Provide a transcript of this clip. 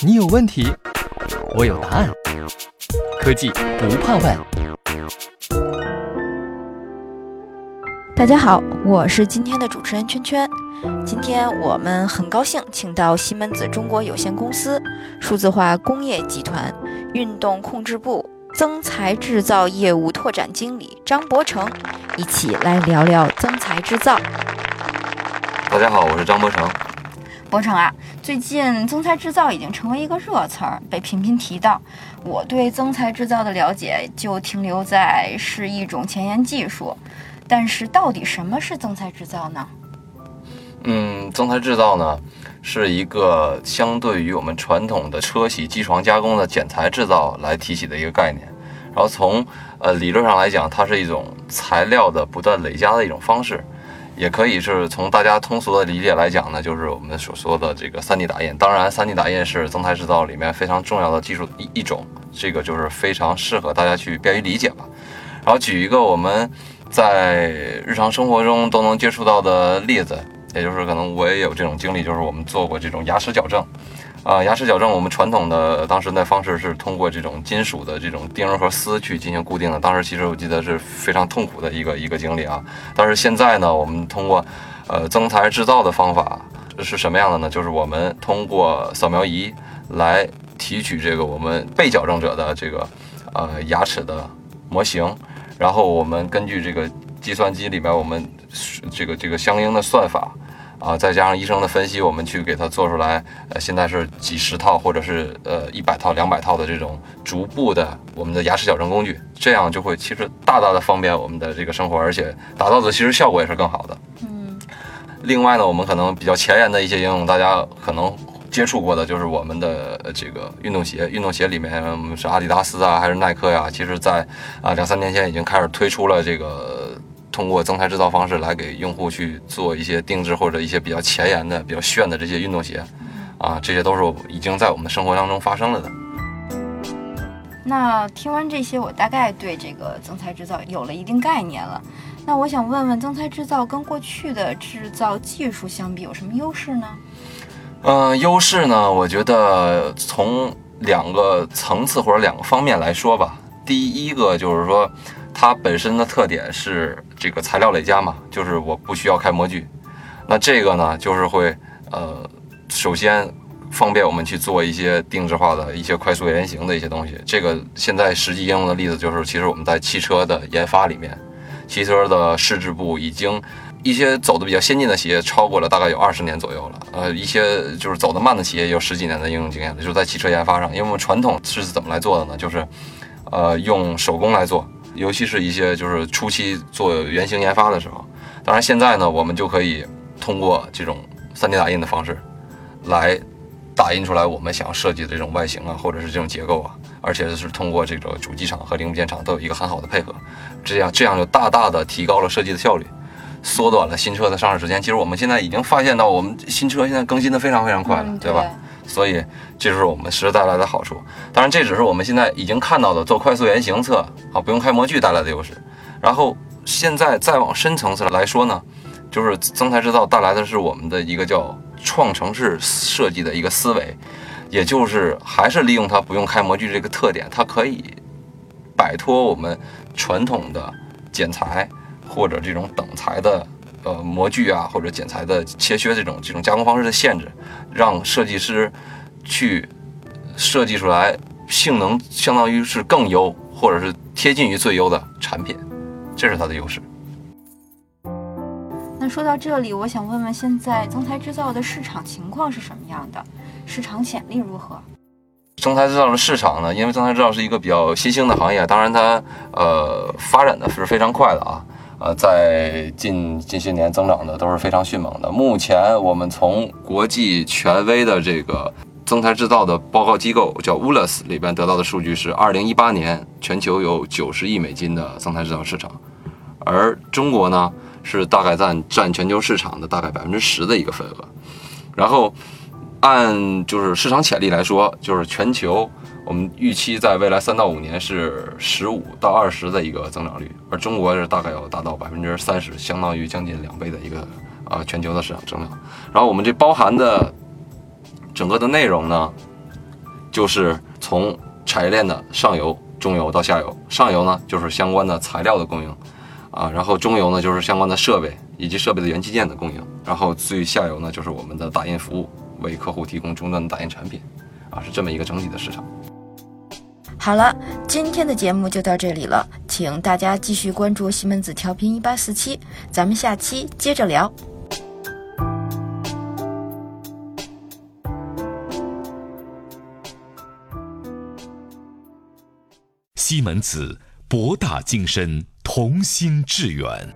你有问题，我有答案。科技不怕问。大家好，我是今天的主持人圈圈。今天我们很高兴请到西门子中国有限公司数字化工业集团运动控制部增材制造业务拓展经理张博成，一起来聊聊增材制造。大家好，我是张博成。博成啊，最近增材制造已经成为一个热词儿，被频频提到。我对增材制造的了解就停留在是一种前沿技术，但是到底什么是增材制造呢？嗯，增材制造呢，是一个相对于我们传统的车铣机床加工的剪裁制造来提起的一个概念。然后从呃理论上来讲，它是一种材料的不断累加的一种方式，也可以是从大家通俗的理解来讲呢，就是我们所说的这个 3D 打印。当然，3D 打印是增材制造里面非常重要的技术一一种，这个就是非常适合大家去便于理解吧。然后举一个我们在日常生活中都能接触到的例子。也就是可能我也有这种经历，就是我们做过这种牙齿矫正，啊，牙齿矫正我们传统的当时那方式是通过这种金属的这种钉和丝去进行固定的，当时其实我记得是非常痛苦的一个一个经历啊。但是现在呢，我们通过呃增材制造的方法是什么样的呢？就是我们通过扫描仪来提取这个我们被矫正者的这个呃牙齿的模型，然后我们根据这个计算机里边我们这个这个相应的算法。啊，再加上医生的分析，我们去给它做出来，呃，现在是几十套或者是呃一百套、两百套的这种逐步的我们的牙齿矫正工具，这样就会其实大大的方便我们的这个生活，而且达到的其实效果也是更好的。嗯。另外呢，我们可能比较前沿的一些应用，大家可能接触过的就是我们的这个运动鞋，运动鞋里面是阿迪达斯啊，还是耐克呀？其实，在啊两三年前已经开始推出了这个。通过增材制造方式来给用户去做一些定制或者一些比较前沿的、比较炫的这些运动鞋，啊，这些都是已经在我们的生活当中发生了的。那听完这些，我大概对这个增材制造有了一定概念了。那我想问问，增材制造跟过去的制造技术相比有什么优势呢？嗯，优势呢，我觉得从两个层次或者两个方面来说吧。第一个就是说。它本身的特点是这个材料累加嘛，就是我不需要开模具，那这个呢，就是会呃，首先方便我们去做一些定制化的一些快速原型的一些东西。这个现在实际应用的例子就是，其实我们在汽车的研发里面，汽车的试制部已经一些走的比较先进的企业超过了大概有二十年左右了，呃，一些就是走得慢的企业有十几年的应用经验了，就是在汽车研发上。因为我们传统是怎么来做的呢？就是呃，用手工来做。尤其是一些就是初期做原型研发的时候，当然现在呢，我们就可以通过这种 3D 打印的方式，来打印出来我们想要设计的这种外形啊，或者是这种结构啊，而且是通过这个主机厂和零部件厂都有一个很好的配合，这样这样就大大的提高了设计的效率，缩短了新车的上市时间。其实我们现在已经发现到，我们新车现在更新的非常非常快了，对吧？所以，这就是我们实时带来的好处。当然，这只是我们现在已经看到的做快速原型测啊，不用开模具带来的优势。然后，现在再往深层次来说呢，就是增材制造带来的是我们的一个叫创城市设计的一个思维，也就是还是利用它不用开模具这个特点，它可以摆脱我们传统的剪裁或者这种等材的。呃，模具啊，或者剪裁的切削这种这种加工方式的限制，让设计师去设计出来性能相当于是更优，或者是贴近于最优的产品，这是它的优势。那说到这里，我想问问，现在增材制造的市场情况是什么样的？市场潜力如何？增材制造的市场呢？因为增材制造是一个比较新兴的行业，当然它呃发展的是非常快的啊。呃，在近近些年增长的都是非常迅猛的。目前我们从国际权威的这个增材制造的报告机构叫 Woolas 里边得到的数据是，二零一八年全球有九十亿美金的增材制造市场，而中国呢是大概占占全球市场的大概百分之十的一个份额。然后按就是市场潜力来说，就是全球。我们预期在未来三到五年是十五到二十的一个增长率，而中国是大概要达到百分之三十，相当于将近两倍的一个啊全球的市场增长。然后我们这包含的整个的内容呢，就是从产业链的上游、中游到下游。上游呢，就是相关的材料的供应，啊，然后中游呢，就是相关的设备以及设备的元器件的供应，然后最下游呢，就是我们的打印服务，为客户提供终端的打印产品，啊，是这么一个整体的市场。好了，今天的节目就到这里了，请大家继续关注西门子调频一八四七，咱们下期接着聊。西门子，博大精深，同心致远。